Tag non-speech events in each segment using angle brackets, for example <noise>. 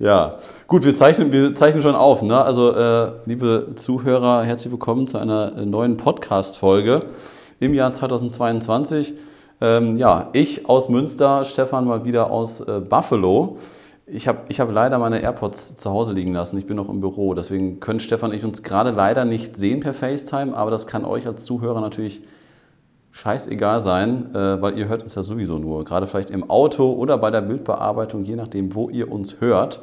Ja, gut, wir zeichnen, wir zeichnen schon auf. Ne? Also, äh, liebe Zuhörer, herzlich willkommen zu einer neuen Podcast-Folge im Jahr 2022. Ähm, ja, ich aus Münster, Stefan mal wieder aus äh, Buffalo. Ich habe ich hab leider meine AirPods zu Hause liegen lassen. Ich bin noch im Büro. Deswegen können Stefan und ich uns gerade leider nicht sehen per FaceTime, aber das kann euch als Zuhörer natürlich scheißegal sein, äh, weil ihr hört uns ja sowieso nur. Gerade vielleicht im Auto oder bei der Bildbearbeitung, je nachdem, wo ihr uns hört.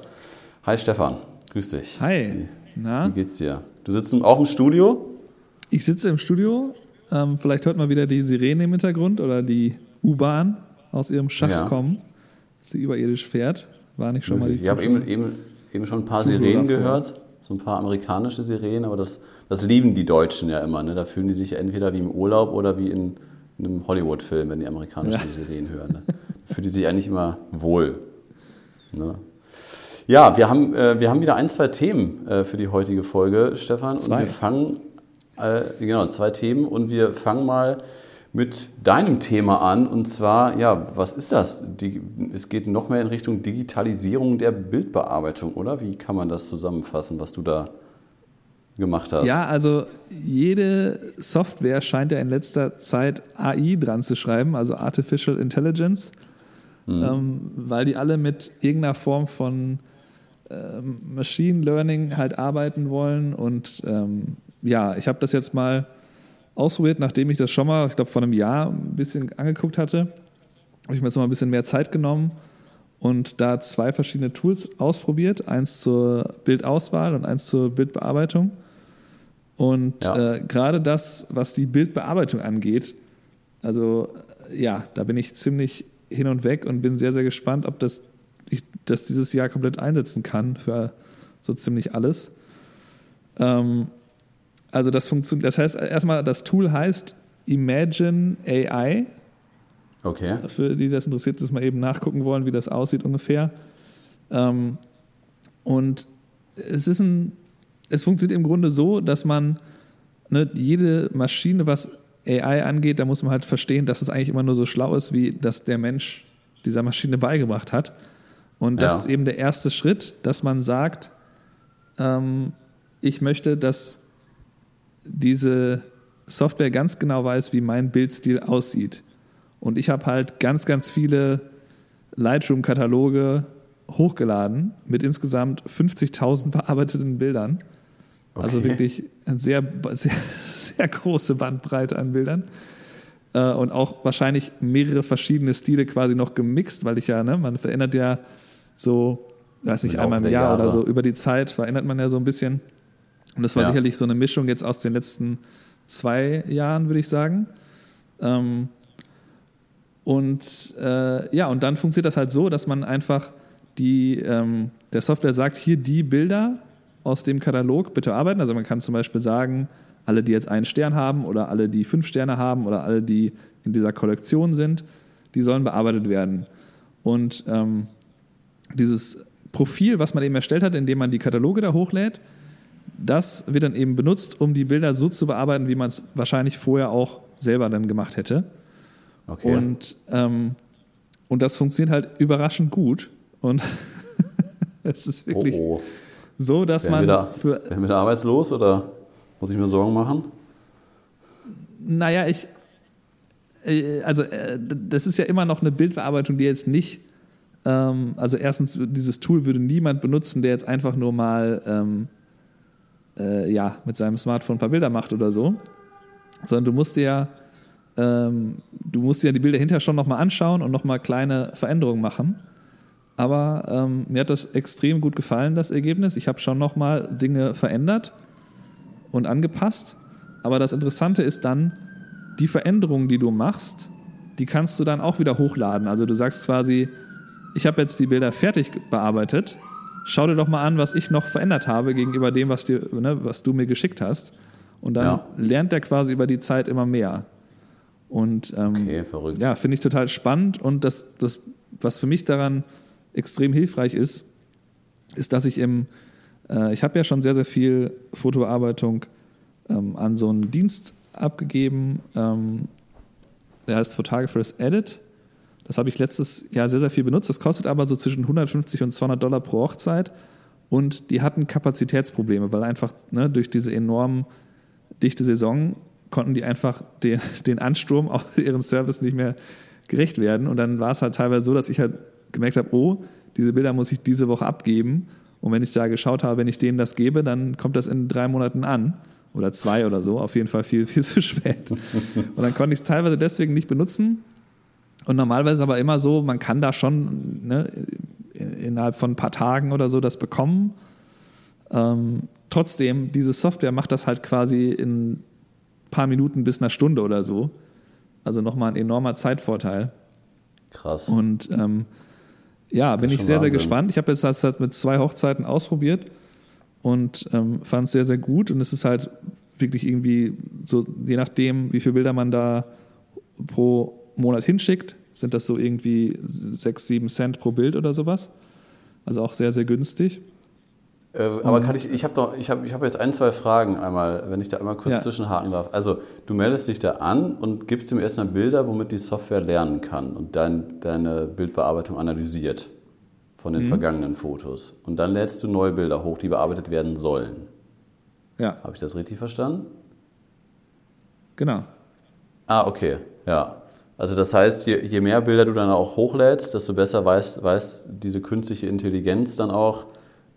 Hi Stefan, grüß dich. Hi. Wie, Na? wie geht's dir? Du sitzt auch im Studio? Ich sitze im Studio. Ähm, vielleicht hört man wieder die Sirene im Hintergrund oder die U-Bahn aus ihrem Schacht Ja. kommen, dass sie überirdisch fährt. War nicht schon mal die ich habe eben, eben, eben schon ein paar Zuhörer Sirenen gehört, so ein paar amerikanische Sirenen, aber das, das lieben die Deutschen ja immer. Ne? Da fühlen die sich entweder wie im Urlaub oder wie in einem Hollywood-Film, wenn die amerikanische Ja. Sirenen hören. Ne? Da fühlen die sich eigentlich immer wohl. Ne? Ja, wir haben, äh, wir haben wieder ein, zwei Themen äh, für die heutige Folge, Stefan. Und Zwei. wir fangen, äh, genau, zwei Themen und wir fangen mal mit deinem Thema an. Und zwar, ja, was ist das? Die, es geht noch mehr in Richtung Digitalisierung der Bildbearbeitung, oder? Wie kann man das zusammenfassen, was du da gemacht hast? Ja, also jede Software scheint ja in letzter Zeit AI dran zu schreiben, also Artificial Intelligence, Mhm. ähm, weil die alle mit irgendeiner Form von ähm, Machine Learning halt arbeiten wollen. Und ähm, ja, ich habe das jetzt mal ausprobiert, nachdem ich das schon mal, ich glaube, vor einem Jahr ein bisschen angeguckt hatte. Habe ich mir jetzt mal ein bisschen mehr Zeit genommen und da zwei verschiedene Tools ausprobiert. Eins zur Bildauswahl und eins zur Bildbearbeitung. Und Ja. äh, gerade das, was die Bildbearbeitung angeht, also äh, ja, da bin ich ziemlich hin und weg und bin sehr, sehr gespannt, ob das ich das dieses Jahr komplett einsetzen kann für so ziemlich alles. Ähm, also das funktioniert, das heißt erstmal, das Tool heißt Imagine AI. Okay. Für die das interessiert, das mal eben nachgucken wollen, wie das aussieht ungefähr. Ähm, und es ist ein, es funktioniert im Grunde so, dass man ne, jede Maschine, was AI angeht, da muss man halt verstehen, dass es eigentlich immer nur so schlau ist, wie das der Mensch dieser Maschine beigebracht hat. Und das Ja. ist eben der erste Schritt, dass man sagt, ähm, ich möchte, dass diese Software ganz genau weiß, wie mein Bildstil aussieht. Und ich habe halt ganz, ganz viele Lightroom-Kataloge hochgeladen mit insgesamt 50.000 bearbeiteten Bildern. Also Okay. wirklich eine sehr, sehr, sehr große Bandbreite an Bildern. Äh, Und auch wahrscheinlich mehrere verschiedene Stile quasi noch gemixt, weil ich ja, ne, man verändert ja so, weiß nicht, einmal im Jahr oder Jahre. so über die Zeit verändert man ja so ein bisschen. Und das war Ja. sicherlich so eine Mischung jetzt aus den letzten zwei Jahren, würde ich sagen. Ähm, und äh, ja, und dann funktioniert das halt so, dass man einfach die, ähm, der Software sagt, hier die Bilder aus dem Katalog bitte arbeiten. Also man kann zum Beispiel sagen, alle, die jetzt einen Stern haben oder alle, die fünf Sterne haben oder alle, die in dieser Kollektion sind, die sollen bearbeitet werden. Und ähm, dieses Profil, was man eben erstellt hat, indem man die Kataloge da hochlädt, das wird dann eben benutzt, um die Bilder so zu bearbeiten, wie man es wahrscheinlich vorher auch selber dann gemacht hätte. Okay. Und, ähm, und das funktioniert halt überraschend gut. Und <laughs> es ist oh, wirklich oh. So, dass wir, man da, für, werden wir da arbeitslos oder muss ich mir Sorgen machen? naja, ich, äh, also äh, das ist ja immer noch eine Bildbearbeitung, die jetzt nicht, ähm, also erstens, dieses Tool würde niemand benutzen, der jetzt einfach nur mal, ähm, äh, ja, mit seinem Smartphone ein paar Bilder macht oder so, sondern du musst dir ja, ähm, du musst dir ja die Bilder hinterher schon nochmal anschauen und nochmal kleine Veränderungen machen. Aber ähm, mir hat das extrem gut gefallen, das Ergebnis. Ich habe schon nochmal Dinge verändert und angepasst. Aber das Interessante ist dann, die Veränderungen, die du machst, die kannst du dann auch wieder hochladen. Also du sagst quasi, ich habe jetzt die Bilder fertig bearbeitet. Schau dir doch mal an, was ich noch verändert habe gegenüber dem, was, dir, ne, was du mir geschickt hast. Und dann Ja. lernt er quasi über die Zeit immer mehr. Und ähm, Okay, verrückt. ja, finde ich total spannend. Und das, das, was für mich daran extrem hilfreich ist, ist, dass ich im, äh, ich habe ja schon sehr, sehr viel Fotobearbeitung ähm, an so einen Dienst abgegeben, ähm, der heißt Photographers Edit. Das habe ich letztes Jahr sehr, sehr viel benutzt. Das kostet aber so zwischen 150 und 200 Dollar pro Hochzeit. Und die hatten Kapazitätsprobleme, weil einfach ne, durch diese enorm dichte Saison konnten die einfach den, <laughs> den Ansturm auf ihren Service nicht mehr gerecht werden. Und dann war es halt teilweise so, dass ich halt gemerkt habe, oh, diese Bilder muss ich diese Woche abgeben. Und wenn ich da geschaut habe, wenn ich denen das gebe, dann kommt das in drei Monaten an. Oder zwei oder so. Auf jeden Fall viel, <laughs> viel zu spät. Und dann konnte ich es teilweise deswegen nicht benutzen. Und normalerweise aber immer so, man kann da schon ne, innerhalb von ein paar Tagen oder so das bekommen. Ähm, trotzdem, diese Software macht das halt quasi in ein paar Minuten bis einer Stunde oder so. Also nochmal ein enormer Zeitvorteil. Krass. Und ähm, ja, bin ich sehr, Wahnsinn. sehr gespannt. Ich habe jetzt das halt mit zwei Hochzeiten ausprobiert und ähm, fand es sehr, sehr gut. Und es ist halt wirklich irgendwie so, je nachdem, wie viele Bilder man da pro Monat hinschickt, sind das so irgendwie sechs, sieben Cent pro Bild oder sowas. Also auch sehr, sehr günstig. Äh, aber kann ich, ich habe doch, ich habe ich hab jetzt ein, zwei Fragen einmal, wenn ich da einmal kurz ja. zwischenhaken darf. Also du meldest dich da an und gibst ihm erstmal Bilder, womit die Software lernen kann und dein, deine Bildbearbeitung analysiert von den mhm. vergangenen Fotos. Und dann lädst du neue Bilder hoch, die bearbeitet werden sollen. Ja. Habe ich das richtig verstanden? Genau. Ah, okay, ja. Also das heißt, je, je mehr Bilder du dann auch hochlädst, desto besser weiß, weiß diese künstliche Intelligenz dann auch,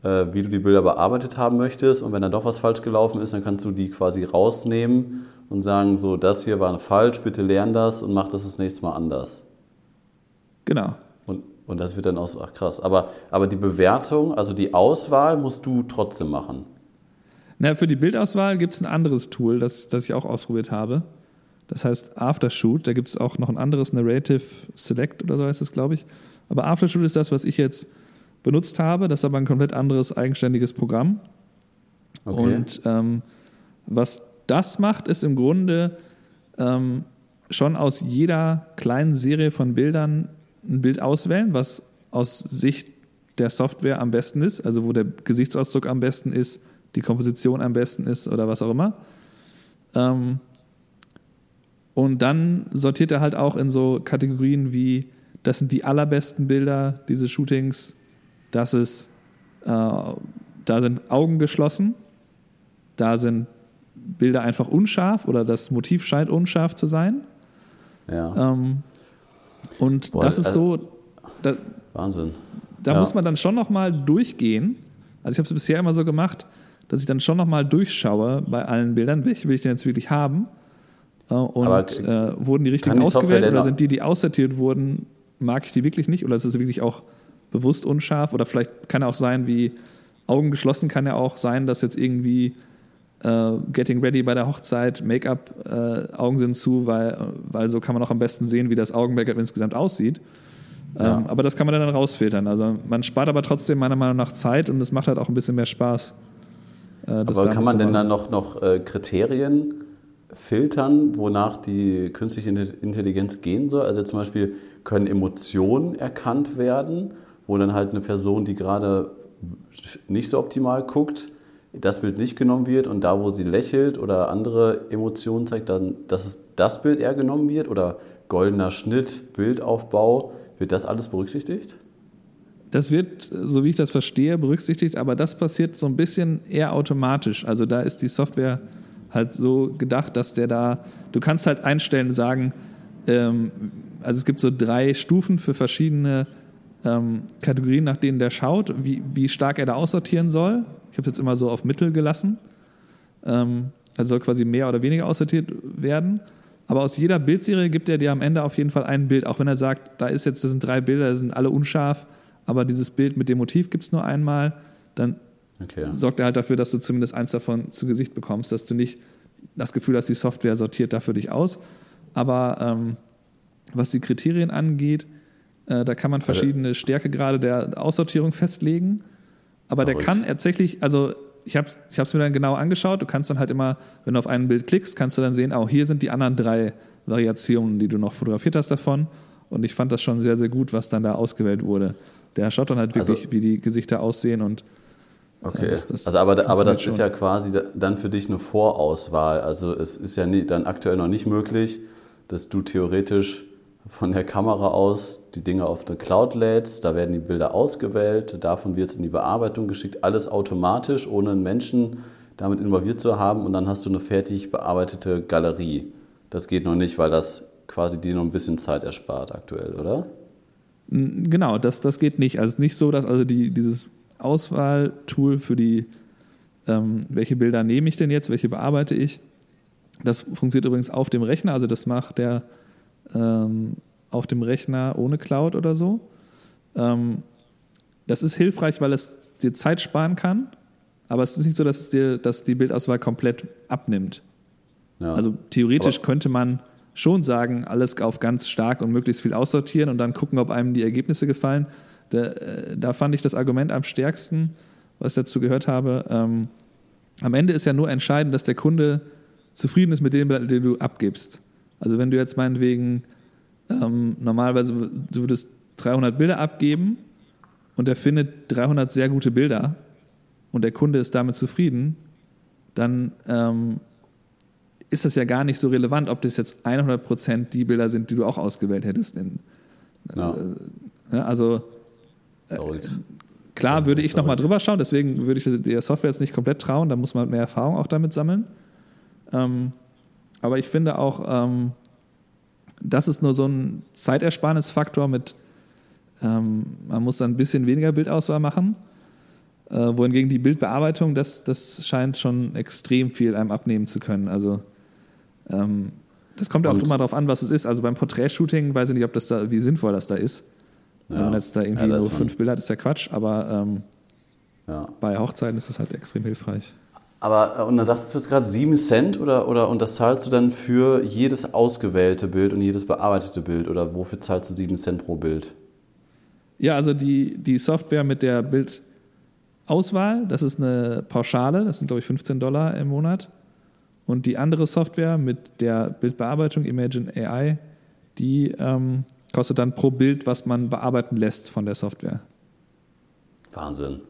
wie du die Bilder bearbeitet haben möchtest. Und wenn dann doch was falsch gelaufen ist, dann kannst du die quasi rausnehmen und sagen, so, das hier war falsch, bitte lern das und mach das das nächste Mal anders. Genau. Und, und das wird dann auch so, ach krass. Aber, aber die Bewertung, also die Auswahl musst du trotzdem machen. Na, für die Bildauswahl gibt es ein anderes Tool, das, das ich auch ausprobiert habe. Das heißt Aftershoot. Da gibt es auch noch ein anderes Narrative Select oder so heißt es, glaube ich. Aber Aftershoot ist das, was ich jetzt benutzt habe. Das ist aber ein komplett anderes eigenständiges Programm. Okay. Und ähm, was das macht, ist im Grunde ähm, schon aus jeder kleinen Serie von Bildern ein Bild auswählen, was aus Sicht der Software am besten ist, also wo der Gesichtsausdruck am besten ist, die Komposition am besten ist oder was auch immer. Ähm, und dann sortiert er halt auch in so Kategorien wie, das sind die allerbesten Bilder dieses Shootings, das ist, äh, da sind Augen geschlossen, da sind Bilder einfach unscharf oder das Motiv scheint unscharf zu sein. Ja. Ähm, und Boah, das ist also, so. Da, Wahnsinn. Da ja. muss man dann schon nochmal durchgehen. Also ich habe es bisher immer so gemacht, dass ich dann schon nochmal durchschaue bei allen Bildern, welche will ich denn jetzt wirklich haben äh, und äh, wurden die richtigen ausgewählt oder sind die, die aussortiert wurden, mag ich die wirklich nicht? Oder ist es wirklich auch bewusst unscharf? Oder vielleicht kann auch sein, wie Augen geschlossen kann ja auch sein, dass jetzt irgendwie äh, Getting Ready bei der Hochzeit, Make-up, äh, Augen sind zu, weil, weil so kann man auch am besten sehen, wie das Augen-Make-up insgesamt aussieht. Ja. Ähm, aber das kann man dann rausfiltern. Also man spart aber trotzdem meiner Meinung nach Zeit und es macht halt auch ein bisschen mehr Spaß. Äh, aber kann man denn dann noch, noch äh, Kriterien filtern, wonach die künstliche Intelligenz gehen soll. Also zum Beispiel können Emotionen erkannt werden, wo dann halt eine Person, die gerade nicht so optimal guckt, das Bild nicht genommen wird und da, wo sie lächelt oder andere Emotionen zeigt, dann, dass es das Bild eher genommen wird oder goldener Schnitt, Bildaufbau, wird das alles berücksichtigt? Das wird, so wie ich das verstehe, berücksichtigt, aber das passiert so ein bisschen eher automatisch. Also da ist die Software halt so gedacht, dass der da, du kannst halt einstellen, sagen, ähm, also es gibt so drei Stufen für verschiedene ähm, Kategorien, nach denen der schaut, wie, wie stark er da aussortieren soll. Ich habe es jetzt immer so auf Mittel gelassen. Ähm, also soll quasi mehr oder weniger aussortiert werden. Aber aus jeder Bildserie gibt er dir am Ende auf jeden Fall ein Bild, auch wenn er sagt, da ist jetzt, das sind drei Bilder, das sind alle unscharf, aber dieses Bild mit dem Motiv gibt es nur einmal, dann Okay. Sorgt er halt dafür, dass du zumindest eins davon zu Gesicht bekommst, dass du nicht das Gefühl hast, die Software sortiert dafür dich aus. Aber ähm, was die Kriterien angeht, äh, da kann man verschiedene Stärkegrade der Aussortierung festlegen. Aber der kann tatsächlich, also ich habe es mir dann genau angeschaut, du kannst dann halt immer, wenn du auf ein Bild klickst, kannst du dann sehen, oh, hier sind die anderen drei Variationen, die du noch fotografiert hast davon. Und ich fand das schon sehr, sehr gut, was dann da ausgewählt wurde. Der schaut dann halt wirklich, also, wie die Gesichter aussehen und Okay, das, das also aber, aber das schon. ist ja quasi dann für dich eine Vorauswahl. Also es ist ja nie, dann aktuell noch nicht möglich, dass du theoretisch von der Kamera aus die Dinge auf eine Cloud lädst, da werden die Bilder ausgewählt, davon wird es in die Bearbeitung geschickt, alles automatisch, ohne einen Menschen damit involviert zu haben und dann hast du eine fertig bearbeitete Galerie. Das geht noch nicht, weil das quasi dir noch ein bisschen Zeit erspart aktuell, oder? Genau, das, das geht nicht. Also es ist nicht so, dass also die, dieses Auswahltool für die, ähm, welche Bilder nehme ich denn jetzt, welche bearbeite ich, das funktioniert übrigens auf dem Rechner, also das macht der ähm, auf dem Rechner ohne Cloud oder so. Ähm, das ist hilfreich, weil es dir Zeit sparen kann, aber es ist nicht so, dass es dir dass die Bildauswahl komplett abnimmt. Ja. Also theoretisch aber könnte man schon sagen, alles auf ganz stark und möglichst viel aussortieren und dann gucken, ob einem die Ergebnisse gefallen. Da, äh, da fand ich das Argument am stärksten, was ich dazu gehört habe. Ähm, am Ende ist ja nur entscheidend, dass der Kunde zufrieden ist mit dem, den du abgibst. Also wenn du jetzt meinetwegen ähm, normalerweise du würdest 300 Bilder abgeben und er findet 300 sehr gute Bilder und der Kunde ist damit zufrieden, dann ähm, ist das ja gar nicht so relevant, ob das jetzt 100% die Bilder sind, die du auch ausgewählt hättest. In, ja. äh, also äh, klar würde ich nochmal drüber schauen, deswegen würde ich der Software jetzt nicht komplett trauen, da muss man mehr Erfahrung auch damit sammeln. Ähm, aber ich finde auch, ähm, das ist nur so ein Zeitersparnisfaktor mit, ähm, man muss dann ein bisschen weniger Bildauswahl machen. Äh, wohingegen die Bildbearbeitung, das, das scheint schon extrem viel einem abnehmen zu können. Also ähm, das kommt ja auch immer darauf an, was es ist. Also beim Porträtshooting weiß ich nicht, ob das da, wie sinnvoll das da ist. Ja. Wenn man jetzt da irgendwie ja, nur fünf Bilder hat, ist ja Quatsch, aber ähm, ja. bei Hochzeiten ist das halt extrem hilfreich. Aber, äh, und dann sagtest du jetzt gerade 7 Cent oder, oder und das zahlst du dann für jedes ausgewählte Bild und jedes bearbeitete Bild oder wofür zahlst du 7 Cent pro Bild? Ja, also die, die Software mit der Bildauswahl, das ist eine Pauschale, das sind glaube ich 15 Dollar im Monat. Und die andere Software mit der Bildbearbeitung, Imagine AI, die ähm, kostet dann pro Bild, was man bearbeiten lässt von der Software. Wahnsinn.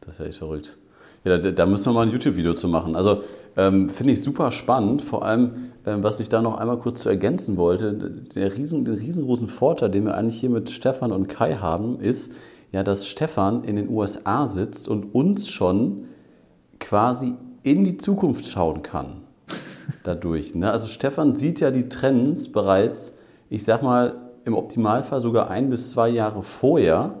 Das ist ja echt verrückt. Ja, da, da müssen wir mal ein YouTube-Video zu machen. Also ähm, finde ich super spannend, vor allem, ähm, was ich da noch einmal kurz zu ergänzen wollte, der riesen, den riesengroßen Vorteil, den wir eigentlich hier mit Stefan und Kai haben, ist, ja, dass Stefan in den USA sitzt und uns schon quasi in die Zukunft schauen kann. <laughs> Dadurch. Ne? Also Stefan sieht ja die Trends bereits, ich sag mal, im Optimalfall sogar ein bis zwei Jahre vorher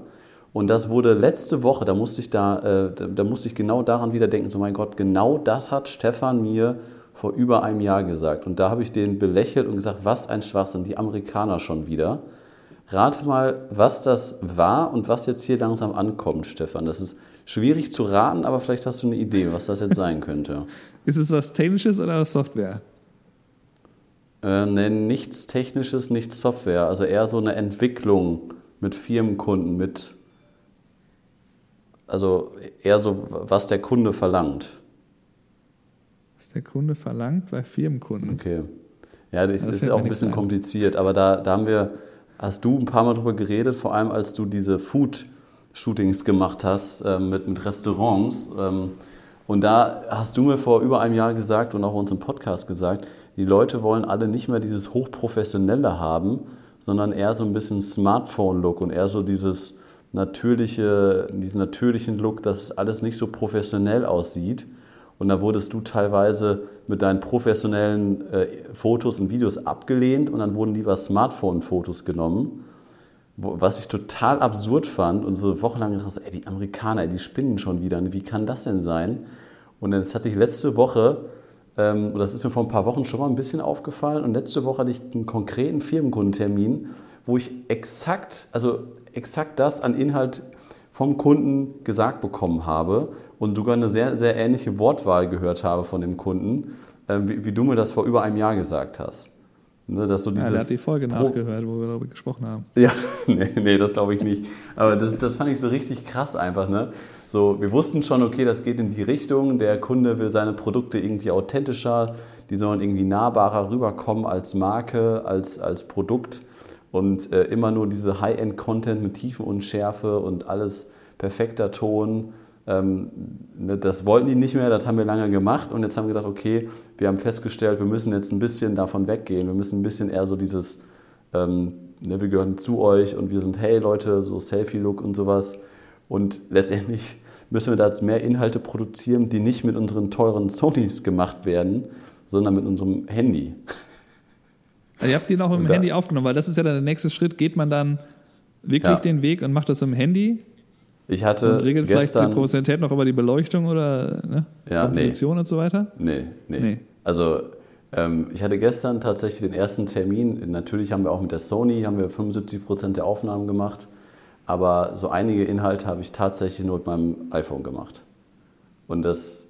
und das wurde letzte Woche, da musste ich da, äh, da musste ich genau daran wieder denken, so mein Gott, genau das hat Stefan mir vor über einem Jahr gesagt. Und da habe ich den belächelt und gesagt, was ein Schwachsinn, die Amerikaner schon wieder. Rate mal, was das war und was jetzt hier langsam ankommt, Stefan. Das ist schwierig zu raten, aber vielleicht hast du eine Idee, was das jetzt sein könnte. <laughs> ist es was Technisches oder Software? Äh, nee, nichts Technisches, nichts Software. Also eher so eine Entwicklung mit Firmenkunden, mit also eher so, was der Kunde verlangt. Was der Kunde verlangt bei Firmenkunden. Okay. Ja, das, das ist auch ein bisschen ein. kompliziert, aber da, da haben wir, hast du ein paar Mal drüber geredet, vor allem als du diese Food-Shootings gemacht hast äh, mit, mit Restaurants. Ähm, und da hast du mir vor über einem Jahr gesagt und auch in unserem Podcast gesagt, die Leute wollen alle nicht mehr dieses Hochprofessionelle haben, sondern eher so ein bisschen Smartphone-Look und eher so dieses natürliche, diesen natürlichen Look, dass es alles nicht so professionell aussieht. Und da wurdest du teilweise mit deinen professionellen äh, Fotos und Videos abgelehnt und dann wurden lieber Smartphone-Fotos genommen. Wo, was ich total absurd fand und so wochenlang gedacht, ey, die Amerikaner, ey, die spinnen schon wieder. Wie kann das denn sein? Und das hatte ich letzte Woche, ähm, das ist mir vor ein paar Wochen schon mal ein bisschen aufgefallen, und letzte Woche hatte ich einen konkreten Firmenkundentermin, wo ich exakt, also exakt das an Inhalt vom Kunden gesagt bekommen habe und sogar eine sehr, sehr ähnliche Wortwahl gehört habe von dem Kunden, äh, wie, wie, du mir das vor über einem Jahr gesagt hast. Ne, dass so dieses ja, hat die Folge nachgehört, wo wir darüber gesprochen haben. Ja, <laughs> nee, nee das glaube ich nicht. Aber das, das fand ich so richtig krass einfach. Ne? So, wir wussten schon, okay, das geht in die Richtung, der Kunde will seine Produkte irgendwie authentischer, die sollen irgendwie nahbarer rüberkommen als Marke, als, als Produkt und äh, immer nur diese High-End-Content mit Tiefe und Schärfe und alles perfekter Ton. Ähm, ne, das wollten die nicht mehr, das haben wir lange gemacht und jetzt haben wir gesagt, okay, wir haben festgestellt, wir müssen jetzt ein bisschen davon weggehen, wir müssen ein bisschen eher so dieses ähm, ne, wir gehören zu euch und wir sind, hey Leute, so Selfie-Look und sowas. Und letztendlich müssen wir da jetzt mehr Inhalte produzieren, die nicht mit unseren teuren Sonys gemacht werden, sondern mit unserem Handy. Also ihr habt die noch dem Handy aufgenommen, weil das ist ja dann der nächste Schritt. Geht man dann wirklich ja. den Weg und macht das im Handy? Ich hatte und regelt gestern, vielleicht die Professionalität noch über die Beleuchtung oder ne? ja, Komposition nee. und so weiter? Nee, nee. nee. Also ähm, ich hatte gestern tatsächlich den ersten Termin. Natürlich haben wir auch mit der Sony haben wir 75 Prozent der Aufnahmen gemacht, aber so einige Inhalte habe ich tatsächlich nur mit meinem iPhone gemacht. Und das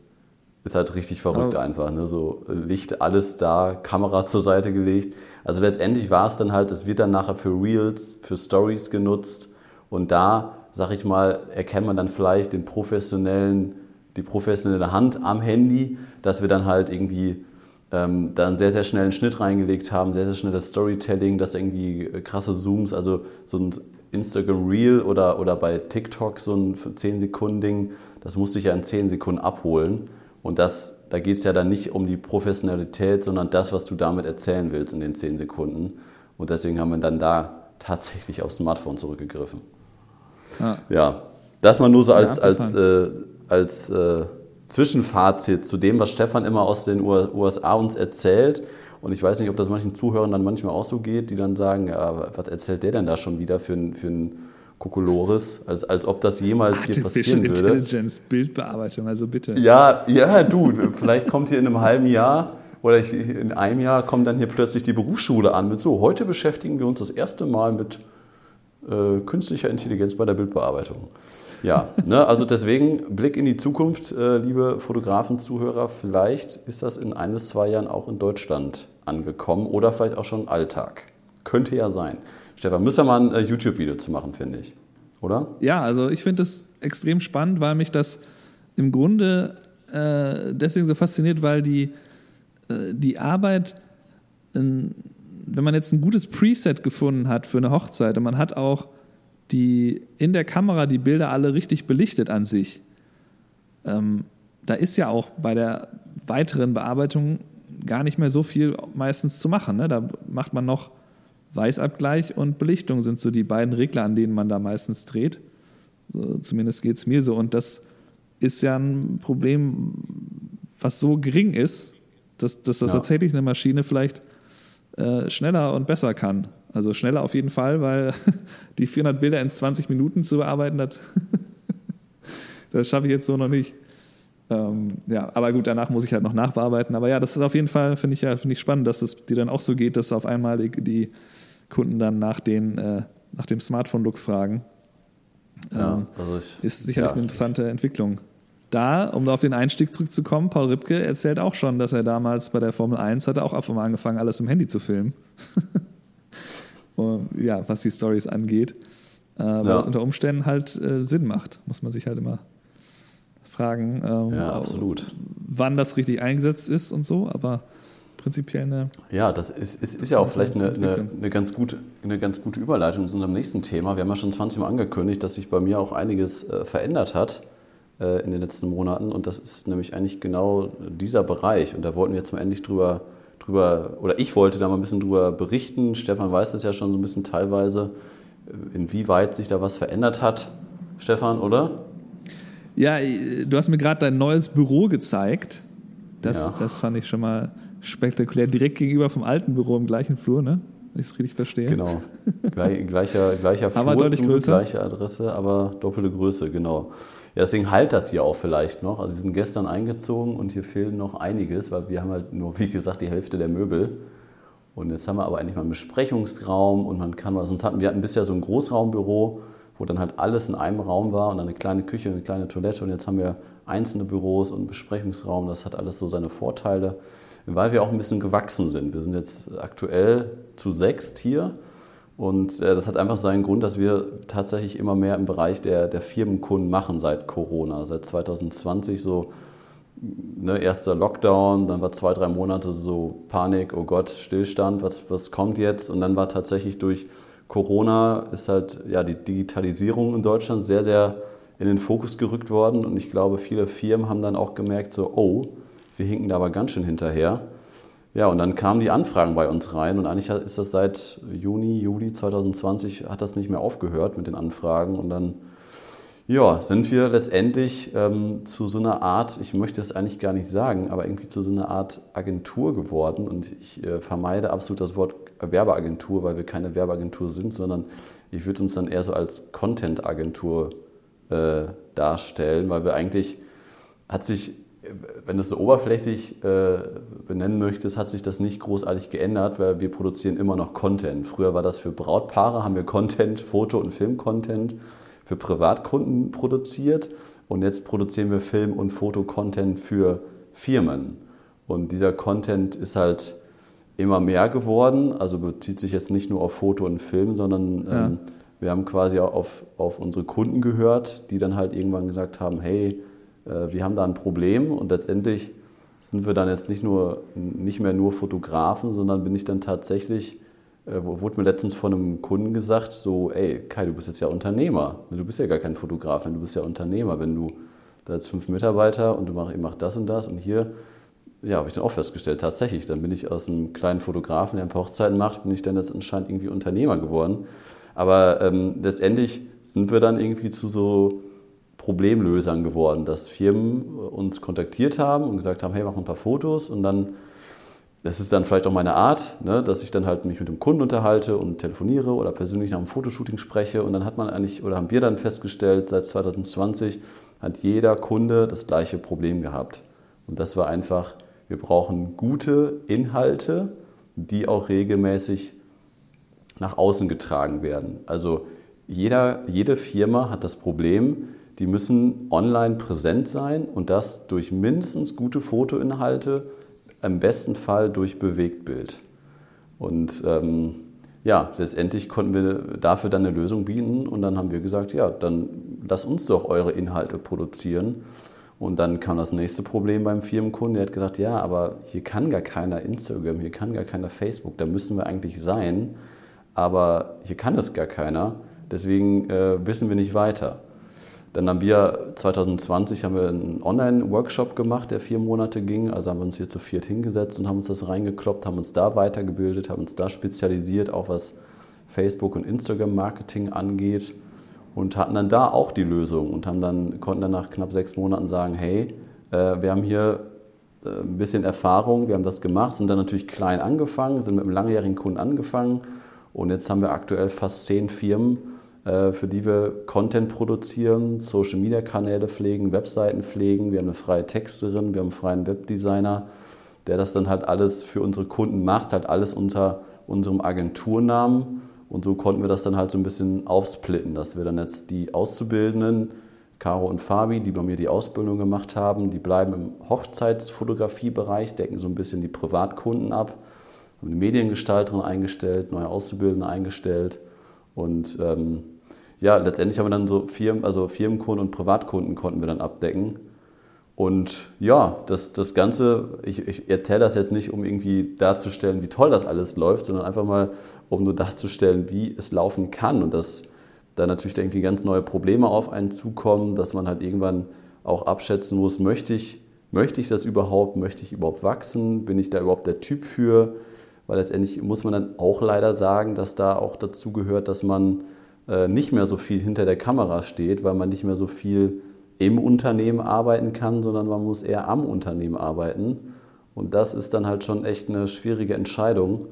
ist halt richtig verrückt einfach. Ne? So Licht, alles da, Kamera <laughs> zur Seite gelegt. Also letztendlich war es dann halt, es wird dann nachher für Reels, für Stories genutzt. Und da, sag ich mal, erkennt man dann vielleicht den professionellen, die professionelle Hand am Handy, dass wir dann halt irgendwie ähm, dann sehr, sehr schnell einen Schnitt reingelegt haben, sehr, sehr schnell das Storytelling, dass irgendwie krasse Zooms, also so ein Instagram Reel oder, oder bei TikTok so ein 10 Sekunden Ding, das musste ich ja in 10 Sekunden abholen. Und das, da geht es ja dann nicht um die Professionalität, sondern das, was du damit erzählen willst in den zehn Sekunden. Und deswegen haben wir dann da tatsächlich aufs Smartphone zurückgegriffen. Ah. Ja, das mal nur so als, ja, als, äh, als äh, Zwischenfazit zu dem, was Stefan immer aus den USA uns erzählt. Und ich weiß nicht, ob das manchen Zuhörern dann manchmal auch so geht, die dann sagen, ja, was erzählt der denn da schon wieder für ein, für ein Kokolores, als, als ob das jemals hier passieren würde. Intelligence, Bildbearbeitung, also bitte. Ja, ja, du, vielleicht kommt hier in einem halben Jahr oder in einem Jahr kommt dann hier plötzlich die Berufsschule an mit so, heute beschäftigen wir uns das erste Mal mit äh, künstlicher Intelligenz bei der Bildbearbeitung. Ja, ne, also deswegen Blick in die Zukunft, äh, liebe Fotografen, Zuhörer, vielleicht ist das in ein bis zwei Jahren auch in Deutschland angekommen oder vielleicht auch schon Alltag. Könnte ja sein. Stefan, müssen wir mal ein äh, YouTube-Video zu machen, finde ich. Oder? Ja, also ich finde das extrem spannend, weil mich das im Grunde äh, deswegen so fasziniert, weil die, äh, die Arbeit, wenn man jetzt ein gutes Preset gefunden hat für eine Hochzeit und man hat auch die in der Kamera die Bilder alle richtig belichtet an sich, ähm, da ist ja auch bei der weiteren Bearbeitung gar nicht mehr so viel meistens zu machen. Ne? Da macht man noch Weißabgleich und Belichtung sind so die beiden Regler, an denen man da meistens dreht. So, zumindest geht es mir so. Und das ist ja ein Problem, was so gering ist, dass, dass das ja. tatsächlich eine Maschine vielleicht äh, schneller und besser kann. Also schneller auf jeden Fall, weil <laughs> die 400 Bilder in 20 Minuten zu bearbeiten, das, <laughs> das schaffe ich jetzt so noch nicht. Ähm, ja, aber gut, danach muss ich halt noch nachbearbeiten. Aber ja, das ist auf jeden Fall, finde ich ja, finde ich spannend, dass es dir dann auch so geht, dass auf einmal die, die Kunden dann nach, den, äh, nach dem Smartphone-Look fragen. Ja, ähm, also ich, ist sicherlich ja, eine interessante ich, Entwicklung. Da, um auf den Einstieg zurückzukommen, Paul Ripke erzählt auch schon, dass er damals bei der Formel 1 hatte auch einfach mal angefangen, alles im Handy zu filmen. <laughs> Und, ja, was die Stories angeht. Äh, weil ja. es unter Umständen halt äh, Sinn macht, muss man sich halt immer fragen, ähm, ja, absolut. wann das richtig eingesetzt ist und so. Aber prinzipiell eine. Ja, das ist, ist, ist ja auch vielleicht eine, eine, eine, ganz gute, eine ganz gute Überleitung zu unserem nächsten Thema. Wir haben ja schon 20 Mal angekündigt, dass sich bei mir auch einiges äh, verändert hat äh, in den letzten Monaten. Und das ist nämlich eigentlich genau dieser Bereich. Und da wollten wir jetzt mal endlich drüber, drüber, oder ich wollte da mal ein bisschen drüber berichten. Stefan weiß das ja schon so ein bisschen teilweise, äh, inwieweit sich da was verändert hat. Stefan, oder? Ja, äh, du hast mir gerade dein neues Büro gezeigt. Das, ja. das fand ich schon mal spektakulär. Direkt gegenüber vom alten Büro im gleichen Flur, ne? Wenn ich es richtig verstehe. Genau. Gleich, <laughs> gleicher, gleicher Flur, aber deutlich größer. gleiche Adresse, aber doppelte Größe, genau. Ja, deswegen halt das hier auch vielleicht noch. Also wir sind gestern eingezogen und hier fehlen noch einiges, weil wir haben halt nur, wie gesagt, die Hälfte der Möbel. Und jetzt haben wir aber eigentlich mal einen Besprechungsraum und man kann was. Sonst hatten wir hatten bisher so ein Großraumbüro, wo dann halt alles in einem Raum war und dann eine kleine Küche, eine kleine Toilette. Und jetzt haben wir einzelne Büros und einen Besprechungsraum. Das hat alles so seine Vorteile weil wir auch ein bisschen gewachsen sind. Wir sind jetzt aktuell zu sechst hier und äh, das hat einfach seinen Grund, dass wir tatsächlich immer mehr im Bereich der, der Firmenkunden machen seit Corona. Seit 2020 so ne, erster Lockdown, dann war zwei, drei Monate so Panik, oh Gott, Stillstand, was, was kommt jetzt? Und dann war tatsächlich durch Corona ist halt ja die Digitalisierung in Deutschland sehr, sehr in den Fokus gerückt worden und ich glaube, viele Firmen haben dann auch gemerkt, so, oh, wir hinken da aber ganz schön hinterher. Ja, und dann kamen die Anfragen bei uns rein und eigentlich ist das seit Juni, Juli 2020 hat das nicht mehr aufgehört mit den Anfragen und dann ja, sind wir letztendlich ähm, zu so einer Art, ich möchte es eigentlich gar nicht sagen, aber irgendwie zu so einer Art Agentur geworden. Und ich äh, vermeide absolut das Wort Werbeagentur, weil wir keine Werbeagentur sind, sondern ich würde uns dann eher so als Content-Agentur äh, darstellen, weil wir eigentlich, hat sich, wenn du es so oberflächlich äh, benennen möchtest, hat sich das nicht großartig geändert, weil wir produzieren immer noch Content. Früher war das für Brautpaare, haben wir Content, <laughs> Foto- und Film-Content für Privatkunden produziert und jetzt produzieren wir Film- und Fotocontent für Firmen. Und dieser Content ist halt immer mehr geworden, also bezieht sich jetzt nicht nur auf Foto und Film, sondern ja. ähm, wir haben quasi auch auf, auf unsere Kunden gehört, die dann halt irgendwann gesagt haben, hey, wir haben da ein Problem und letztendlich sind wir dann jetzt nicht, nur, nicht mehr nur Fotografen, sondern bin ich dann tatsächlich äh, wurde mir letztens von einem Kunden gesagt, so, ey, Kai, du bist jetzt ja Unternehmer. Du bist ja gar kein Fotograf, du bist ja Unternehmer. Wenn du da jetzt fünf Mitarbeiter und du machst, mach das und das und hier, ja, habe ich dann auch festgestellt, tatsächlich, dann bin ich aus einem kleinen Fotografen, der ein paar Hochzeiten macht, bin ich dann jetzt anscheinend irgendwie Unternehmer geworden. Aber ähm, letztendlich sind wir dann irgendwie zu so Problemlösern geworden, dass Firmen uns kontaktiert haben und gesagt haben, hey, mach ein paar Fotos und dann das ist dann vielleicht auch meine Art, ne, dass ich dann halt mich mit dem Kunden unterhalte und telefoniere oder persönlich nach einem Fotoshooting spreche. Und dann hat man eigentlich, oder haben wir dann festgestellt, seit 2020 hat jeder Kunde das gleiche Problem gehabt. Und das war einfach, wir brauchen gute Inhalte, die auch regelmäßig nach außen getragen werden. Also jeder, jede Firma hat das Problem, die müssen online präsent sein und das durch mindestens gute Fotoinhalte, im besten Fall durch Bewegtbild. Und ähm, ja, letztendlich konnten wir dafür dann eine Lösung bieten und dann haben wir gesagt, ja, dann lasst uns doch eure Inhalte produzieren. Und dann kam das nächste Problem beim Firmenkunden, der hat gesagt, ja, aber hier kann gar keiner Instagram, hier kann gar keiner Facebook, da müssen wir eigentlich sein, aber hier kann es gar keiner, deswegen äh, wissen wir nicht weiter. Dann haben wir 2020 haben wir einen Online-Workshop gemacht, der vier Monate ging. Also haben wir uns hier zu viert hingesetzt und haben uns das reingekloppt, haben uns da weitergebildet, haben uns da spezialisiert, auch was Facebook und Instagram-Marketing angeht und hatten dann da auch die Lösung und haben dann, konnten dann nach knapp sechs Monaten sagen, hey, äh, wir haben hier äh, ein bisschen Erfahrung, wir haben das gemacht, sind dann natürlich klein angefangen, sind mit einem langjährigen Kunden angefangen und jetzt haben wir aktuell fast zehn Firmen, für die wir Content produzieren, Social-Media-Kanäle pflegen, Webseiten pflegen. Wir haben eine freie Texterin, wir haben einen freien Webdesigner, der das dann halt alles für unsere Kunden macht, halt alles unter unserem Agenturnamen. Und so konnten wir das dann halt so ein bisschen aufsplitten, dass wir dann jetzt die Auszubildenden, Caro und Fabi, die bei mir die Ausbildung gemacht haben, die bleiben im Hochzeitsfotografiebereich, decken so ein bisschen die Privatkunden ab, haben eine Mediengestalterin eingestellt, neue Auszubildende eingestellt und ähm, ja, letztendlich haben wir dann so Firmen, also Firmenkunden und Privatkunden konnten wir dann abdecken. Und ja, das, das Ganze, ich, ich erzähle das jetzt nicht, um irgendwie darzustellen, wie toll das alles läuft, sondern einfach mal, um nur darzustellen, wie es laufen kann. Und dass da natürlich irgendwie ganz neue Probleme auf einen zukommen, dass man halt irgendwann auch abschätzen muss, möchte ich, möchte ich das überhaupt, möchte ich überhaupt wachsen, bin ich da überhaupt der Typ für, weil letztendlich muss man dann auch leider sagen, dass da auch dazu gehört, dass man nicht mehr so viel hinter der Kamera steht, weil man nicht mehr so viel im Unternehmen arbeiten kann, sondern man muss eher am Unternehmen arbeiten. Und das ist dann halt schon echt eine schwierige Entscheidung,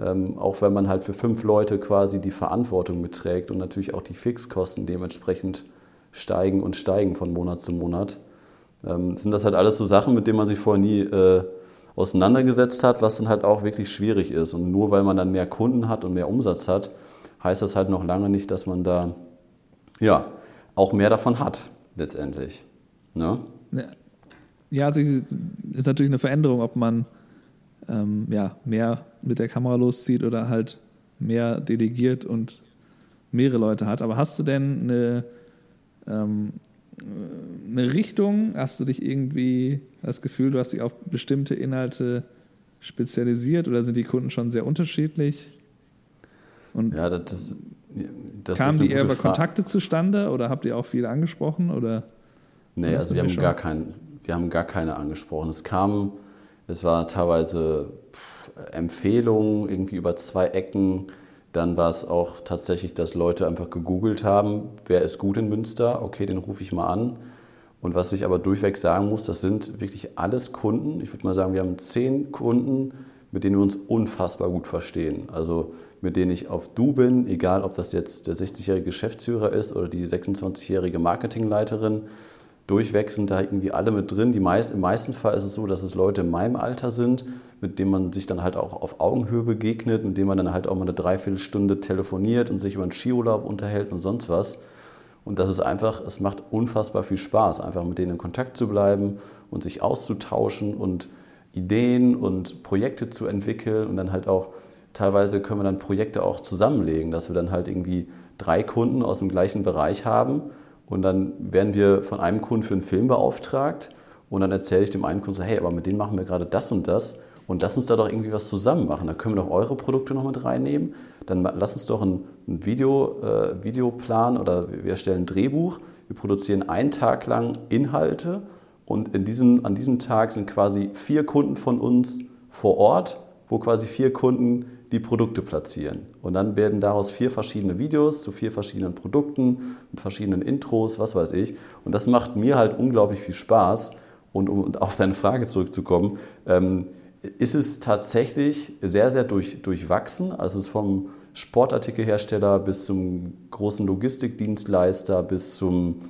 ähm, auch wenn man halt für fünf Leute quasi die Verantwortung mitträgt und natürlich auch die Fixkosten dementsprechend steigen und steigen von Monat zu Monat. Ähm, sind das halt alles so Sachen, mit denen man sich vorher nie äh, auseinandergesetzt hat, was dann halt auch wirklich schwierig ist. Und nur weil man dann mehr Kunden hat und mehr Umsatz hat, heißt das halt noch lange nicht, dass man da ja auch mehr davon hat, letztendlich. Ne? Ja, also ist natürlich eine Veränderung, ob man ähm, ja, mehr mit der Kamera loszieht oder halt mehr delegiert und mehrere Leute hat. Aber hast du denn eine, ähm, eine Richtung? Hast du dich irgendwie das Gefühl, du hast dich auf bestimmte Inhalte spezialisiert oder sind die Kunden schon sehr unterschiedlich? Und ja, das, das kamen die eher über Frage. Kontakte zustande oder habt ihr auch viele angesprochen? Oder nee, also wir haben, gar kein, wir haben gar keine angesprochen. Es kamen Es war teilweise Empfehlungen irgendwie über zwei Ecken. Dann war es auch tatsächlich, dass Leute einfach gegoogelt haben, wer ist gut in Münster, okay, den rufe ich mal an. Und was ich aber durchweg sagen muss, das sind wirklich alles Kunden. Ich würde mal sagen, wir haben zehn Kunden, mit denen wir uns unfassbar gut verstehen. Also mit denen ich auf Du bin, egal ob das jetzt der 60-jährige Geschäftsführer ist oder die 26-jährige Marketingleiterin. Durchweg sind da irgendwie alle mit drin. Die meist, Im meisten Fall ist es so, dass es Leute in meinem Alter sind, mit denen man sich dann halt auch auf Augenhöhe begegnet, mit denen man dann halt auch mal eine Dreiviertelstunde telefoniert und sich über einen Skiurlaub unterhält und sonst was. Und das ist einfach, es macht unfassbar viel Spaß, einfach mit denen in Kontakt zu bleiben und sich auszutauschen und Ideen und Projekte zu entwickeln und dann halt auch, teilweise können wir dann Projekte auch zusammenlegen, dass wir dann halt irgendwie drei Kunden aus dem gleichen Bereich haben und dann werden wir von einem Kunden für einen Film beauftragt und dann erzähle ich dem einen Kunden so, hey, aber mit denen machen wir gerade das und das und lass uns da doch irgendwie was zusammen machen. Da können wir doch eure Produkte noch mit reinnehmen. Dann lass uns doch ein, ein Video, äh, Videoplan oder wir erstellen ein Drehbuch. Wir produzieren einen Tag lang Inhalte und in diesem, an diesem Tag sind quasi vier Kunden von uns vor Ort, wo quasi vier Kunden die Produkte platzieren. Und dann werden daraus vier verschiedene Videos zu vier verschiedenen Produkten mit verschiedenen Intros, was weiß ich. Und das macht mir halt unglaublich viel Spaß. Und um auf deine Frage zurückzukommen, ähm, ist es tatsächlich sehr, sehr durch, durchwachsen. Also es ist vom Sportartikelhersteller bis zum großen Logistikdienstleister bis zum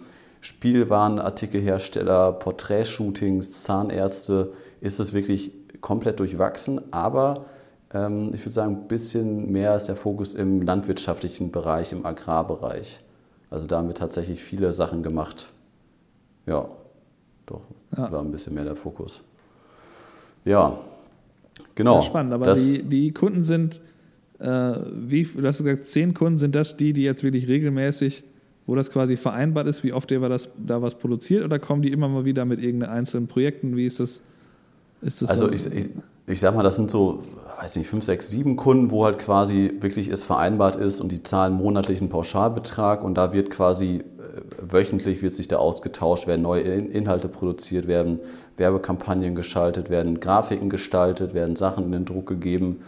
Spielwarenartikelhersteller, Porträtshootings, Zahnärzte, ist es wirklich komplett durchwachsen. Aber ähm, ich würde sagen, ein bisschen mehr ist der Fokus im landwirtschaftlichen Bereich, im Agrarbereich. Also da haben wir tatsächlich viele Sachen gemacht. Ja, doch, ja. war ein bisschen mehr der Fokus. Ja, Genau. Ja, spannend, aber die, die Kunden sind, äh, wie, du hast gesagt, zehn Kunden, sind das die, die jetzt wirklich regelmäßig, wo das quasi vereinbart ist, wie oft ihr das, da was produziert oder kommen die immer mal wieder mit irgendeinen einzelnen Projekten? Wie ist das? Ist das also so? ich, ich, ich sag mal, das sind so, weiß nicht, fünf, sechs, sieben Kunden, wo halt quasi wirklich es vereinbart ist und die zahlen monatlichen Pauschalbetrag und da wird quasi wöchentlich wird sich da ausgetauscht, werden neue Inhalte produziert, werden Werbekampagnen geschaltet, werden Grafiken gestaltet, werden Sachen in den Druck gegeben.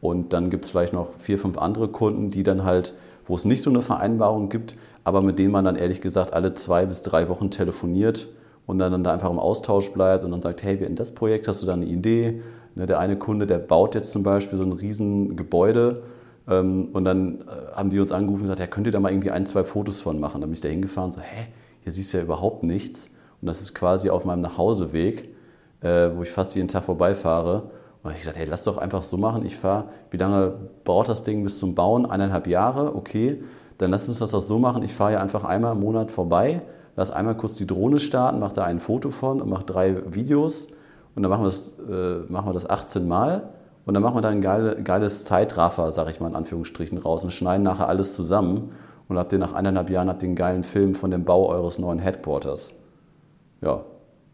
Und dann gibt es vielleicht noch vier, fünf andere Kunden, die dann halt, wo es nicht so eine Vereinbarung gibt, aber mit denen man dann ehrlich gesagt alle zwei bis drei Wochen telefoniert und dann, dann da einfach im Austausch bleibt und dann sagt, hey, in das Projekt hast du da eine Idee. Ne, der eine Kunde, der baut jetzt zum Beispiel so ein riesen Gebäude ähm, und dann äh, haben die uns angerufen und gesagt, ja, könnt ihr da mal irgendwie ein, zwei Fotos von machen? Dann bin ich da hingefahren und so, hä, hier siehst du ja überhaupt nichts. Und das ist quasi auf meinem Nachhauseweg, äh, wo ich fast jeden Tag vorbeifahre. Und ich gesagt, hey, lass doch einfach so machen. Ich fahre, wie lange braucht das Ding bis zum Bauen? Eineinhalb Jahre, okay. Dann lass uns das doch so machen. Ich fahre ja einfach einmal im Monat vorbei, lass einmal kurz die Drohne starten, mache da ein Foto von und mache drei Videos. Und dann machen wir das, äh, machen wir das 18 Mal. Und dann machen wir da ein geile, geiles Zeitraffer, sag ich mal in Anführungsstrichen, raus und schneiden nachher alles zusammen. Und habt ihr nach eineinhalb Jahren habt ihr einen geilen Film von dem Bau eures neuen Headquarters. Ja.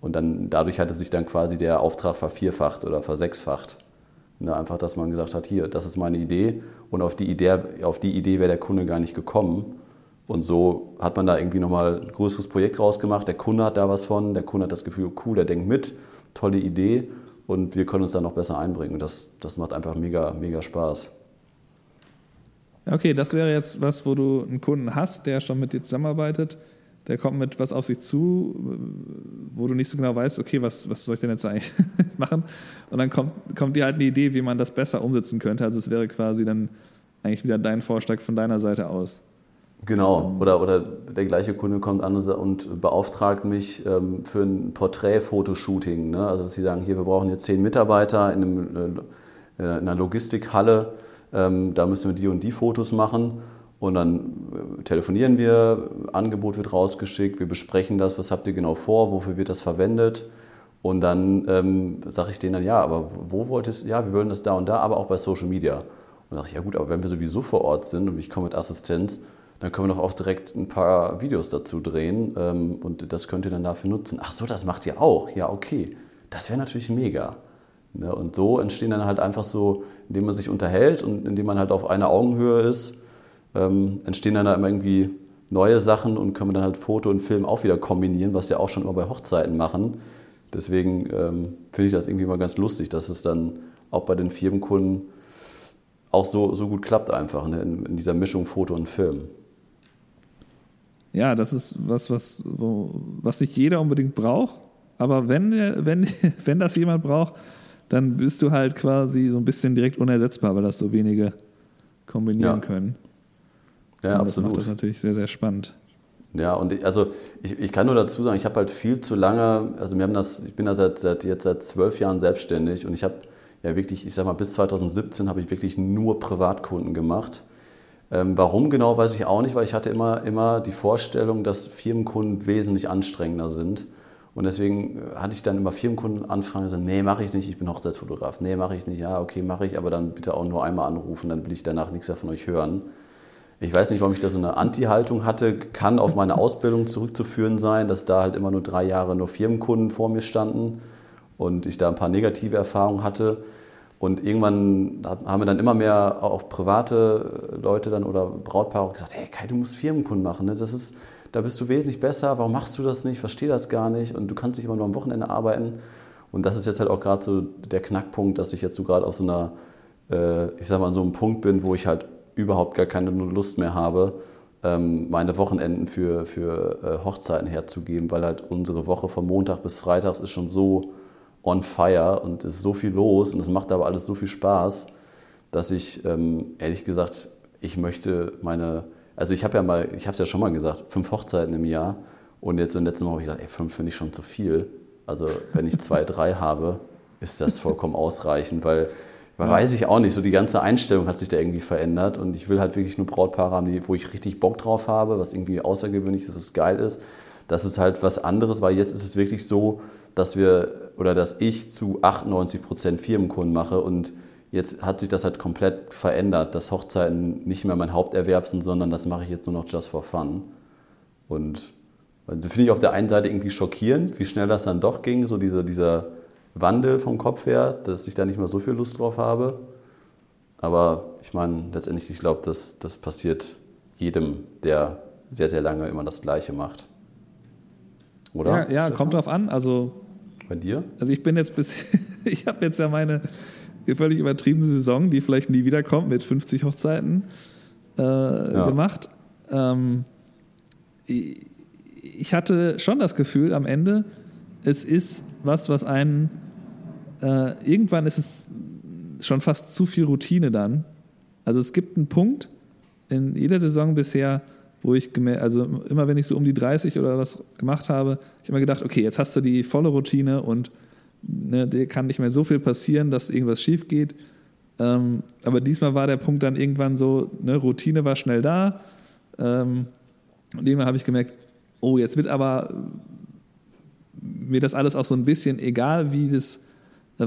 Und dann dadurch hatte sich dann quasi der Auftrag vervierfacht oder versechsfacht. Ne, einfach, dass man gesagt hat, hier, das ist meine Idee. Und auf die Idee, auf die Idee wäre der Kunde gar nicht gekommen. Und so hat man da irgendwie nochmal ein größeres Projekt rausgemacht. Der Kunde hat da was von, der Kunde hat das Gefühl, cool, der denkt mit, tolle Idee und wir können uns da noch besser einbringen. Das, das macht einfach mega, mega Spaß. Okay, das wäre jetzt was, wo du einen Kunden hast, der schon mit dir zusammenarbeitet, der kommt mit was auf sich zu, wo du nicht so genau weißt, okay, was, was soll ich denn jetzt eigentlich <laughs> machen? Und dann kommt, kommt dir halt eine Idee, wie man das besser umsetzen könnte. Also es wäre quasi dann eigentlich wieder dein Vorschlag von deiner Seite aus. Genau, ähm. oder, oder der gleiche Kunde kommt an und beauftragt mich ähm, für ein Porträtfotoshooting. Ne? Also dass sie sagen, hier, wir brauchen jetzt zehn Mitarbeiter in, einem, äh, in einer Logistikhalle, ähm, da müssen wir die und die Fotos machen. Und dann äh, telefonieren wir, Angebot wird rausgeschickt, wir besprechen das, was habt ihr genau vor, wofür wird das verwendet. Und dann ähm, sage ich denen dann, ja, aber wo wolltest du, ja, wir wollen das da und da, aber auch bei Social Media. Und dann sage ich, ja gut, aber wenn wir sowieso vor Ort sind und ich komme mit Assistenz, dann können wir doch auch direkt ein paar Videos dazu drehen ähm, und das könnt ihr dann dafür nutzen. Ach so, das macht ihr auch. Ja, okay. Das wäre natürlich mega. Ne? Und so entstehen dann halt einfach so, indem man sich unterhält und indem man halt auf einer Augenhöhe ist, ähm, entstehen dann halt irgendwie neue Sachen und können wir dann halt Foto und Film auch wieder kombinieren, was ja auch schon immer bei Hochzeiten machen. deswegen ähm, finde ich das irgendwie mal ganz lustig, dass es dann auch bei den Firmenkunden auch so, so gut klappt einfach ne? in, in dieser Mischung Foto und Film. Ja, das ist was, was, wo, was nicht jeder unbedingt braucht. Aber wenn, wenn, <laughs> wenn das jemand braucht, dann bist du halt quasi so ein bisschen direkt unersetzbar, weil das so wenige kombinieren ja. können. Ja, und absolut. Das macht das natürlich sehr, sehr spannend. Ja, und ich, also ich, ich kann nur dazu sagen, ich habe halt viel zu lange, also wir haben das, ich bin da seit, seit jetzt seit zwölf Jahren selbstständig und ich habe ja wirklich, ich sag mal, bis 2017 habe ich wirklich nur Privatkunden gemacht. Ähm, warum genau, weiß ich auch nicht, weil ich hatte immer, immer die Vorstellung, dass Firmenkunden wesentlich anstrengender sind. Und deswegen äh, hatte ich dann immer Firmenkunden anfragen, so, nee, mache ich nicht, ich bin Hochzeitsfotograf. Nee, mache ich nicht. Ja, okay, mache ich, aber dann bitte auch nur einmal anrufen, dann will ich danach nichts mehr von euch hören. Ich weiß nicht, warum ich da so eine Anti-Haltung hatte, kann auf meine Ausbildung zurückzuführen sein, dass da halt immer nur drei Jahre nur Firmenkunden vor mir standen und ich da ein paar negative Erfahrungen hatte. Und irgendwann haben wir dann immer mehr auch private Leute dann oder Brautpaare gesagt, hey Kai, du musst Firmenkunden machen. Ne? Das ist, da bist du wesentlich besser, warum machst du das nicht, ich verstehe das gar nicht und du kannst nicht immer nur am Wochenende arbeiten. Und das ist jetzt halt auch gerade so der Knackpunkt, dass ich jetzt so gerade auf so einer, äh, ich sag mal, an so einem Punkt bin, wo ich halt überhaupt gar keine Lust mehr habe, ähm, meine Wochenenden für, für äh, Hochzeiten herzugeben, weil halt unsere Woche von Montag bis Freitags ist schon so on fire und ist so viel los und es macht aber alles so viel Spaß, dass ich ähm, ehrlich gesagt, ich möchte meine, also ich habe ja mal, ich habe es ja schon mal gesagt, fünf Hochzeiten im Jahr und jetzt im letzten Mal habe ich gesagt, ey, fünf finde ich schon zu viel. Also wenn ich zwei, <laughs> drei habe, ist das vollkommen ausreichend, weil ja. weiß ich auch nicht, so die ganze Einstellung hat sich da irgendwie verändert und ich will halt wirklich nur Brautpaare haben, wo ich richtig Bock drauf habe, was irgendwie außergewöhnlich ist, was geil ist. Das ist halt was anderes, weil jetzt ist es wirklich so, dass wir oder dass ich zu 98 Prozent Firmenkunden mache und jetzt hat sich das halt komplett verändert, dass Hochzeiten nicht mehr mein Haupterwerb sind, sondern das mache ich jetzt nur noch just for fun. Und das finde ich auf der einen Seite irgendwie schockierend, wie schnell das dann doch ging, so dieser, dieser Wandel vom Kopf her, dass ich da nicht mehr so viel Lust drauf habe. Aber ich meine, letztendlich, ich glaube, das, das passiert jedem, der sehr, sehr lange immer das Gleiche macht. Oder? Ja, ja kommt drauf an. Also, Bei dir? Also ich bin jetzt bis, <laughs> ich habe jetzt ja meine völlig übertriebene Saison, die vielleicht nie wiederkommt, mit 50 Hochzeiten äh, ja. gemacht. Ähm, ich hatte schon das Gefühl am Ende, es ist was, was einen äh, irgendwann ist es schon fast zu viel Routine dann. Also es gibt einen Punkt in jeder Saison bisher, wo ich, also immer wenn ich so um die 30 oder was gemacht habe, ich immer gedacht, okay, jetzt hast du die volle Routine und ne, dir kann nicht mehr so viel passieren, dass irgendwas schief geht. Ähm, aber diesmal war der Punkt dann irgendwann so, ne, Routine war schnell da. Ähm, und irgendwann habe ich gemerkt, oh, jetzt wird aber mir das alles auch so ein bisschen egal, wie das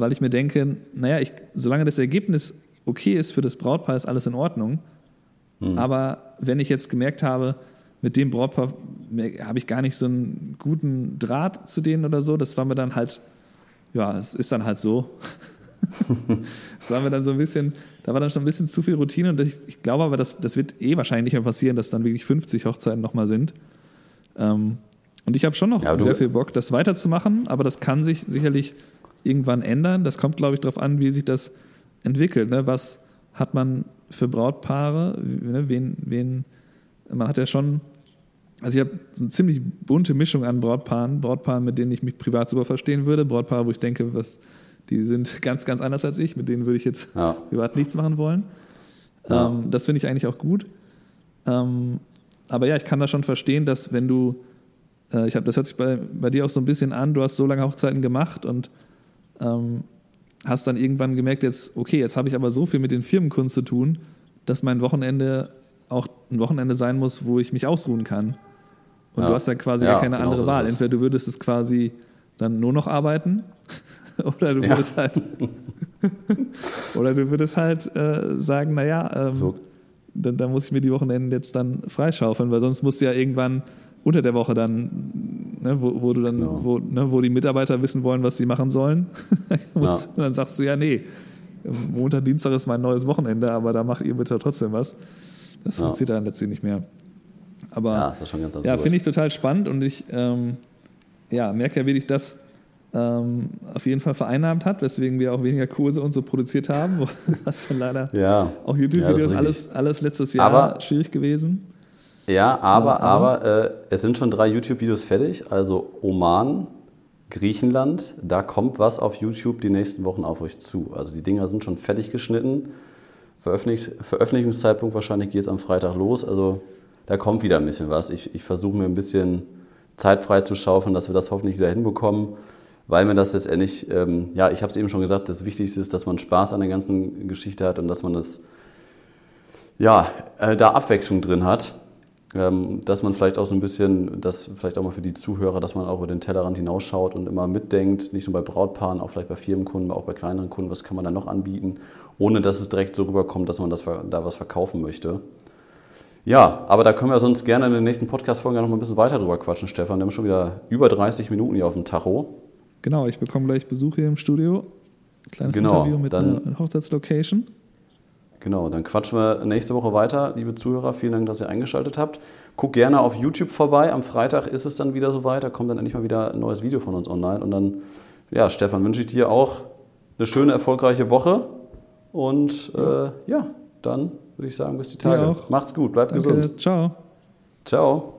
weil ich mir denke, naja, ich, solange das Ergebnis okay ist für das Brautpaar, ist alles in Ordnung. Mhm. Aber wenn ich jetzt gemerkt habe, mit dem Brautpaar habe ich gar nicht so einen guten Draht zu denen oder so, das war mir dann halt, ja, es ist dann halt so. <laughs> das war mir dann so ein bisschen, da war dann schon ein bisschen zu viel Routine und ich, ich glaube aber, das, das wird eh wahrscheinlich nicht mehr passieren, dass dann wirklich 50 Hochzeiten nochmal sind. Ähm, und ich habe schon noch ja, sehr viel Bock, das weiterzumachen, aber das kann sich sicherlich irgendwann ändern. Das kommt, glaube ich, darauf an, wie sich das entwickelt. Ne? Was hat man für Brautpaare? Ne? Wen, wen, man hat ja schon, also ich habe so eine ziemlich bunte Mischung an Brautpaaren. Brautpaaren, mit denen ich mich privat super verstehen würde. Brautpaare, wo ich denke, was, die sind <laughs> ganz, ganz anders als ich. Mit denen würde ich jetzt ja. privat nichts machen wollen. Ja. Ähm, das finde ich eigentlich auch gut. Ähm, aber ja, ich kann da schon verstehen, dass wenn du, äh, ich habe, das hört sich bei, bei dir auch so ein bisschen an, du hast so lange Hochzeiten gemacht und ähm, hast dann irgendwann gemerkt, jetzt, okay, jetzt habe ich aber so viel mit den Firmenkunden zu tun, dass mein Wochenende auch ein Wochenende sein muss, wo ich mich ausruhen kann. Und ja. du hast ja quasi ja, gar keine genau andere so Wahl. Entweder du würdest es quasi dann nur noch arbeiten <laughs> oder du würdest ja. halt <laughs> oder du würdest halt äh, sagen, naja, ähm, so. dann, dann muss ich mir die Wochenenden jetzt dann freischaufeln, weil sonst musst du ja irgendwann unter der Woche dann, ne, wo, wo, du dann, genau. wo, ne, wo die Mitarbeiter wissen wollen, was sie machen sollen, <laughs> musst, ja. dann sagst du ja, nee, Montag, Dienstag ist mein neues Wochenende, aber da macht ihr bitte trotzdem was. Das ja. funktioniert dann letztlich nicht mehr. Aber ja, ja finde ich total spannend und ich ähm, ja, merke ja wirklich, dass ähm, auf jeden Fall vereinnahmt hat, weswegen wir auch weniger Kurse und so produziert haben. <laughs> Was dann leider ja. auch YouTube-Videos, ja, alles, alles letztes Jahr aber, schwierig gewesen. Ja, aber, aber, äh, es sind schon drei YouTube-Videos fertig. Also Oman, Griechenland, da kommt was auf YouTube die nächsten Wochen auf euch zu. Also die Dinger sind schon fertig geschnitten. Veröffentlich Veröffentlichungszeitpunkt wahrscheinlich geht es am Freitag los. Also da kommt wieder ein bisschen was. Ich, ich versuche mir ein bisschen Zeit frei zu schaufeln, dass wir das hoffentlich wieder hinbekommen weil mir das letztendlich, ähm, ja, ich habe es eben schon gesagt, das Wichtigste ist, dass man Spaß an der ganzen Geschichte hat und dass man das, ja, äh, da Abwechslung drin hat. Ähm, dass man vielleicht auch so ein bisschen, das vielleicht auch mal für die Zuhörer, dass man auch über den Tellerrand hinausschaut und immer mitdenkt, nicht nur bei Brautpaaren, auch vielleicht bei Firmenkunden, auch bei kleineren Kunden, was kann man da noch anbieten, ohne dass es direkt so rüberkommt, dass man das, da was verkaufen möchte. Ja, aber da können wir sonst gerne in den nächsten Podcast-Folgen noch mal ein bisschen weiter drüber quatschen, Stefan. Wir haben schon wieder über 30 Minuten hier auf dem Tacho. Genau, ich bekomme gleich Besuch hier im Studio. Kleines genau, Interview mit dann, einer Hochzeitslocation. Genau, dann quatschen wir nächste Woche weiter. Liebe Zuhörer, vielen Dank, dass ihr eingeschaltet habt. Guck gerne auf YouTube vorbei. Am Freitag ist es dann wieder soweit. Da kommt dann endlich mal wieder ein neues Video von uns online. Und dann, ja, Stefan, wünsche ich dir auch eine schöne, erfolgreiche Woche. Und äh, ja, dann würde ich sagen, bis die Tage. Macht's gut, bleibt Danke. gesund. Ciao. Ciao.